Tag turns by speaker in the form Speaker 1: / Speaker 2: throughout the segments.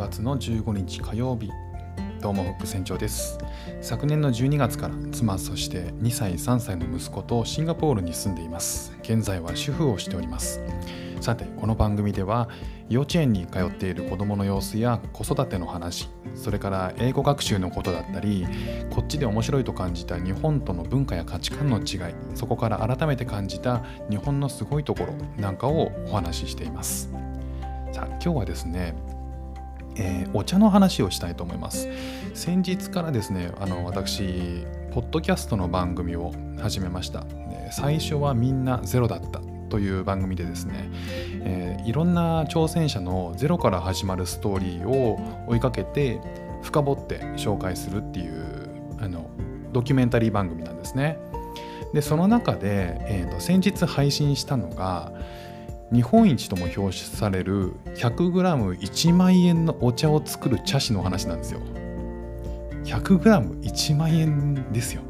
Speaker 1: 月の15日火曜日。どうもフック船長です。昨年の12月から妻そして2歳3歳の息子とシンガポールに住んでいます。現在は主婦をしております。さてこの番組では幼稚園に通っている子どもの様子や子育ての話それから英語学習のことだったりこっちで面白いと感じた日本との文化や価値観の違いそこから改めて感じた日本のすごいところなんかをお話ししています。さあ今日はですねえー、お茶の話をしたいと思います先日からですねあの私ポッドキャストの番組を始めました最初はみんなゼロだったという番組でですね、えー、いろんな挑戦者のゼロから始まるストーリーを追いかけて深掘って紹介するっていうあのドキュメンタリー番組なんですね。でその中で、えーと、先日配信したのが日本一とも表彰される 100g1 万円のお茶を作る茶師の話なんですよ。100g1 万円ですよ。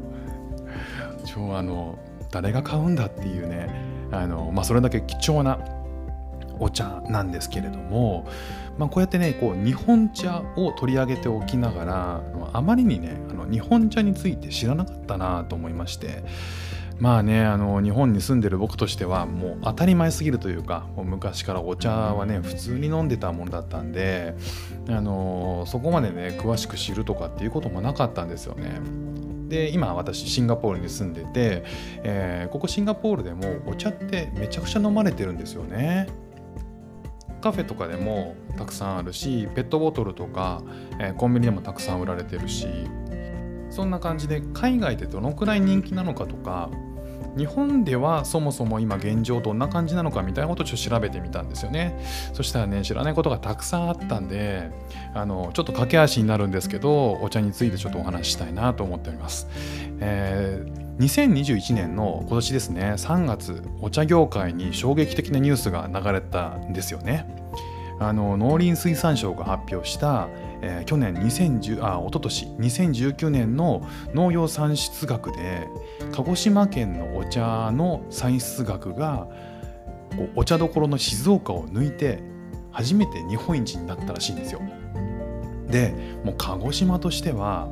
Speaker 1: ちょあの誰が買うんだっていうねあの、まあ、それだけ貴重なお茶なんですけれども、まあ、こうやってねこう日本茶を取り上げておきながらあまりにねあの日本茶について知らなかったなと思いましてまあねあの日本に住んでる僕としてはもう当たり前すぎるというかもう昔からお茶はね普通に飲んでたものだったんであのそこまでね詳しく知るとかっていうこともなかったんですよね。で今私シンガポールに住んでて、えー、ここシンガポールでもお茶ってめちゃくちゃ飲まれてるんですよね。カフェとかでもたくさんあるしペットボトルとか、えー、コンビニでもたくさん売られてるしそんな感じで海外でどのくらい人気なのかとか日本ではそもそも今現状どんな感じなのかみたいなことをちょっと調べてみたんですよね。そしたらね知らないことがたくさんあったんであのちょっと駆け足になるんですけどお茶についてちょっとお話ししたいなと思っております、えー、2021年の今年ですね3月お茶業界に衝撃的なニュースが流れたんですよね。あの農林水産省が発表したえー、去年2010あ一昨年2019年の農業産出額で鹿児島県のお茶の産出額がお茶どころの静岡を抜いて初めて日本一になったらしいんですよ。でもう鹿児島としては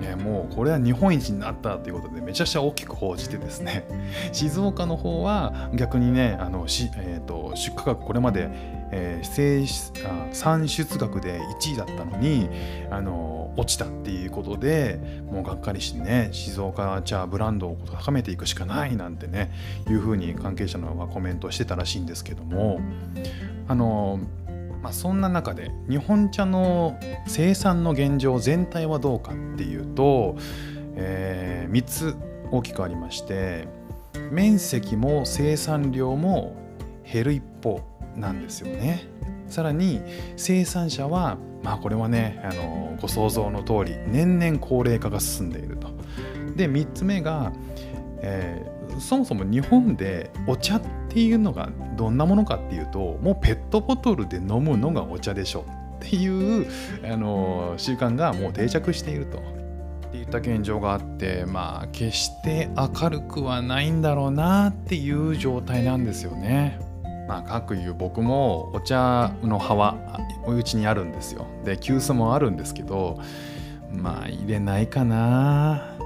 Speaker 1: ね、もうこれは日本一になったということでめちゃくちゃ大きく報じてですね 静岡の方は逆にねあのし、えーと出荷額これまでえー、産出額で1位だったのに、あの落ちたっていうことでもうがっかりしてね静岡茶ブランドを高めていくしかないなんてねいうふうに関係者のはコメントしてたらしいんですけどもあのまあ、そんな中で日本茶の生産の現状全体はどうかっていうと、えー、3つ大きくありまして面積も生産量も減る一方なんですよね。さらに生産者はまあこれはねあのご想像の通り年々高齢化が進んでいると。で3つ目が、えー、そもそも日本でお茶っていうのがどんなものかっていうともうペットボトルで飲むのがお茶でしょっていうあの習慣がもう定着していると。っていった現状があってまあ決して明るくはないんだろうなっていう状態なんですよね。まあ、かくいう僕もお茶の葉はおうちにあるんですよ。で急須もあるんですけどまあ入れないかな。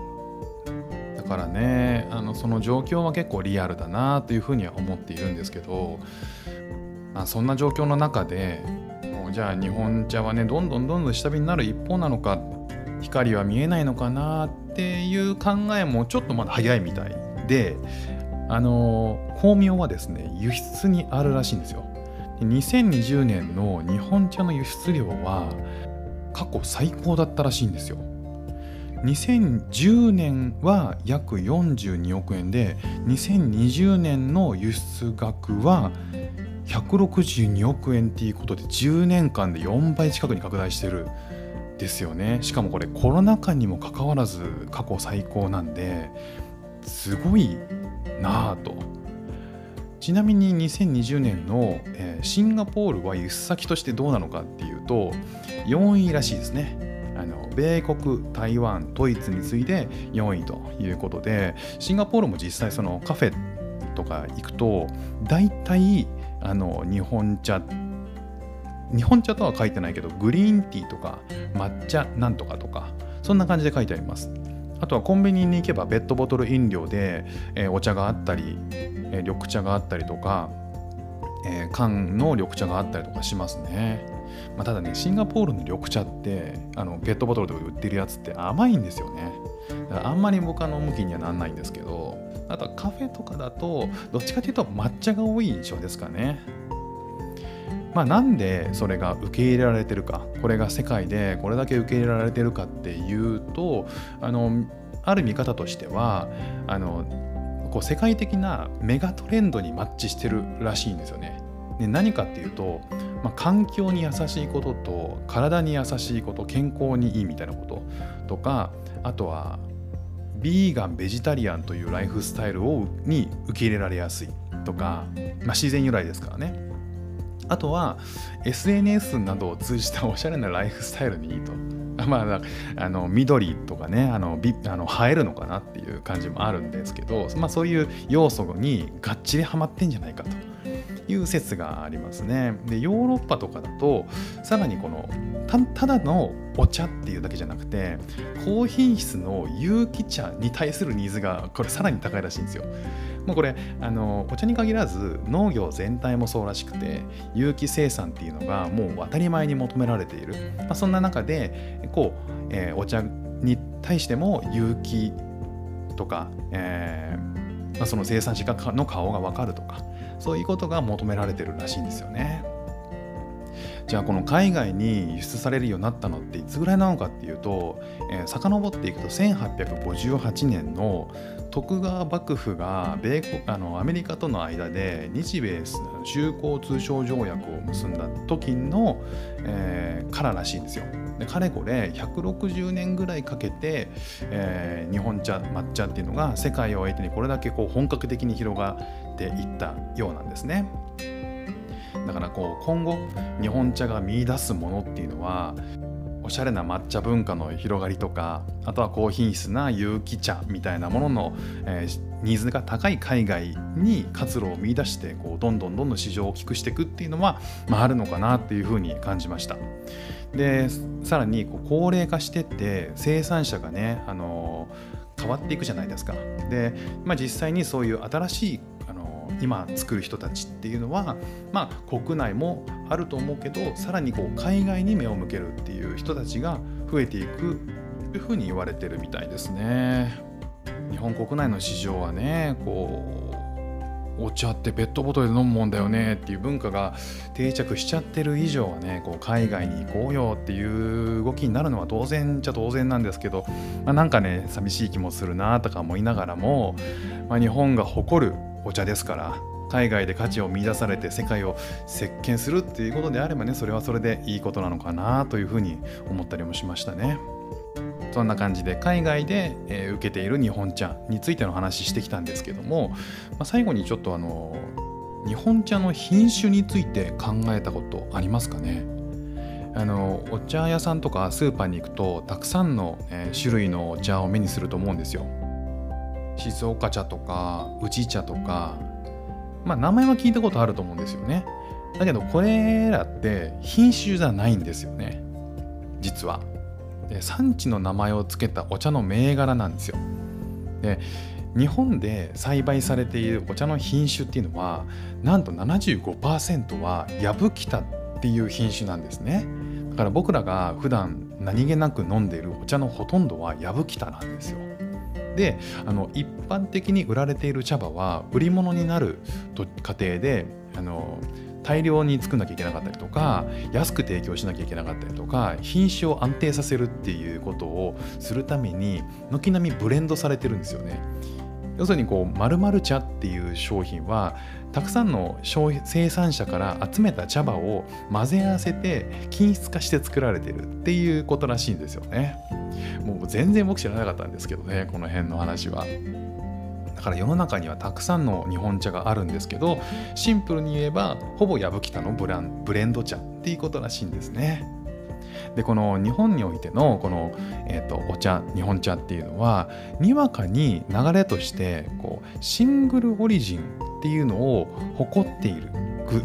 Speaker 1: だからねあのその状況は結構リアルだなというふうには思っているんですけど、まあ、そんな状況の中でもうじゃあ日本茶はねどんどんどんどん下火になる一方なのか光は見えないのかなっていう考えもちょっとまだ早いみたいであの巧妙はですね輸出にあるらしいんですよ。2020年の日本茶の輸出量は過去最高だったらしいんですよ。2010年は約42億円で2020年の輸出額は162億円っていうことで10年間で4倍近くに拡大してるですよね。しかもこれコロナ禍にもかかわらず過去最高なんですごいなあと。ちなみに2020年の、えー、シンガポールは輸出先としてどうなのかっていうと4位らしいですね。あの米国台湾ドイツに次いで4位ということでシンガポールも実際そのカフェとか行くと大体あの日本茶日本茶とは書いてないけどグリーンティーとか抹茶なんとかとかそんな感じで書いてあります。あとはコンビニに行けばペットボトル飲料で、えー、お茶があったり、えー、緑茶があったりとか、えー、缶の緑茶があったりとかしますね、まあ、ただねシンガポールの緑茶ってあのペットボトルで売ってるやつって甘いんですよね。だからあんまり僕は飲む気にはなんないんですけどあとはカフェとかだとどっちかというと抹茶が多い印象ですかね。まあ、なんでそれが受け入れられてるかこれが世界でこれだけ受け入れられてるかっていうとあのある見方としてはあのこう世界的なメガトレンドにマッチしてるらしいんですよね。で何かっていうと、まあ、環境に優しいことと体に優しいこと健康にいいみたいなこととかあとはビーガンベジタリアンというライフスタイルをに受け入れられやすいとか、まあ、自然由来ですからねあとは SNS などを通じたおしゃれなライフスタイルにいいと。まあ、あの緑とかねあのビあの映えるのかなっていう感じもあるんですけど、まあ、そういう要素にがっちりはまってんじゃないかという説がありますね。でヨーロッパとかだとさらにこのただのお茶っていうだけじゃなくて高品質の有機茶に対するニーズがこれさらに高いらしいんですよ。もうこれあのお茶に限らず農業全体もそうらしくて有機生産っていうのがもう当たり前に求められている、まあ、そんな中でこう、えー、お茶に対しても有機とか、えーまあ、その生産者の顔が分かるとかそういうことが求められてるらしいんですよね。じゃあこの海外に輸出されるようになったのっていつぐらいなのかっていうと、えー、遡っていくと1858年の徳川幕府が米国あのアメリカとの間で日米修好通商条約を結んだ時の、えー、かららしいんですよ。でかれこれ160年ぐらいかけて、えー、日本茶抹茶っていうのが世界を相手にこれだけこう本格的に広がっていったようなんですね。だからこう今後日本茶が見いだすものっていうのはおしゃれな抹茶文化の広がりとかあとは高品質な有機茶みたいなものの、えー、ニーズが高い海外に活路を見出してこうどんどんどんどん市場を大きくしていくっていうのは、まあ、あるのかなっていうふうに感じました。でさらにこう高齢化してって生産者がね、あのー、変わっていくじゃないですか。で、まあ、実際にそういう新しい今作る人たちっていうのは、まあ、国内もあると思うけどさらにこう海外に目を向けるっていう人たちが増えていくというふうに言われてるみたいですね。日本国内の市場はねこうお茶ってペットボトルで飲むもんだよねっていう文化が定着しちゃってる以上はねこう海外に行こうよっていう動きになるのは当然じゃ当然なんですけど、まあ、なんかね寂しい気もするなとか思いながらも、まあ、日本が誇るお茶ですから海外で価値を見出されて世界を席巻するっていうことであればねそれはそれでいいことなのかなというふうに思ったりもしましたね。そんな感じで海外で、え受けている日本茶についての話してきたんですけども、まあ、最後にちょっとあの日本茶の品種について考えたことありますかねあのお茶屋さんとかスーパーに行くとたくさんの、え種類のお茶を目にすると思うんですよ。静岡茶とか宇治茶とかまあ名前は聞いたことあると思うんですよね。だけどこれらって品種じゃないんですよね。実は。で産地の名前を付けたお茶の銘柄なんですよ。で日本で栽培されているお茶の品種っていうのはなんと75%はヤブキタっていう品種なんですね。だから僕らが普段何気なく飲んでいるお茶のほとんどはヤブキタなんですよ。であの一般的に売られている茶葉は売り物になると過程であの大量に作んなきゃいけなかったりとか安く提供しなきゃいけなかったりとか品種を安定させるっていうことをするために軒並みブレンドされてるんですよね。要するにこう〇〇茶っていう商品はたくさんの生産者から集めた茶葉を混ぜ合わせて均質化して作られてるっていうことらしいんですよね。もう全然僕知らなかったんですけどねこの辺の話は。だから世の中にはたくさんの日本茶があるんですけどシンプルに言えばほぼ矢吹田のブランブレンド茶っていうことらしいんですね。でこの日本においてのこの、えーと、お茶日本茶っていうのはにわかに流れとしてこうシングルオリジンっていうのを誇っている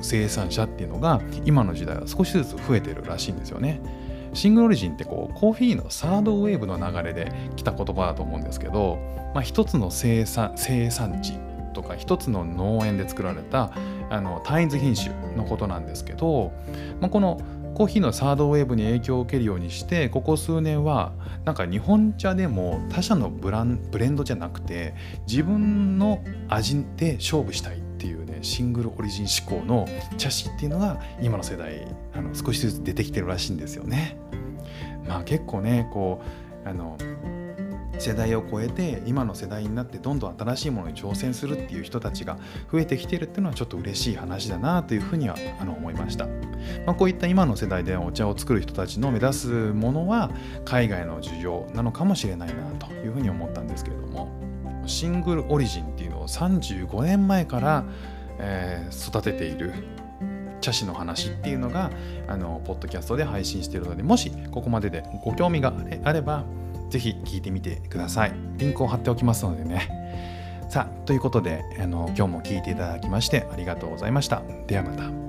Speaker 1: 生産者っていうのが今の時代は少しずつ増えてるらしいんですよね。シングルオリジンってこうコーヒーのサードウェーブの流れで来た言葉だと思うんですけど、まあ、一つの生産生産地とか一つの農園で作られたあの単一品種のことなんですけど、まあ、このコーヒーのサードウェーブに影響を受けるようにしてここ数年はなんか日本茶でも他社のブランブレンドじゃなくて自分の味で勝負したい。っていうねシングルオリジン志向の茶師っていうのが今の世代あの少しずつ出てきてるらしいんですよね。まあ結構ねこうあの世代を超えて今の世代になってどんどん新しいものに挑戦するっていう人たちが増えてきてるっていうのはちょっと嬉しい話だなというふうにはあの思いました、まあ、こういった今の世代でお茶を作る人たちの目指すものは海外の需要なのかもしれないなというふうに思ったんですけれどもシングルオリジンっていうのを35年前から、えー、育てている茶師の話っていうのがあのポッドキャストで配信しているのでもしここまででご興味があればぜひ聞いてみてください。リンクを貼っておきますのでね。さあ、ということで、あの今日も聞いていただきましてありがとうございました。ではまた。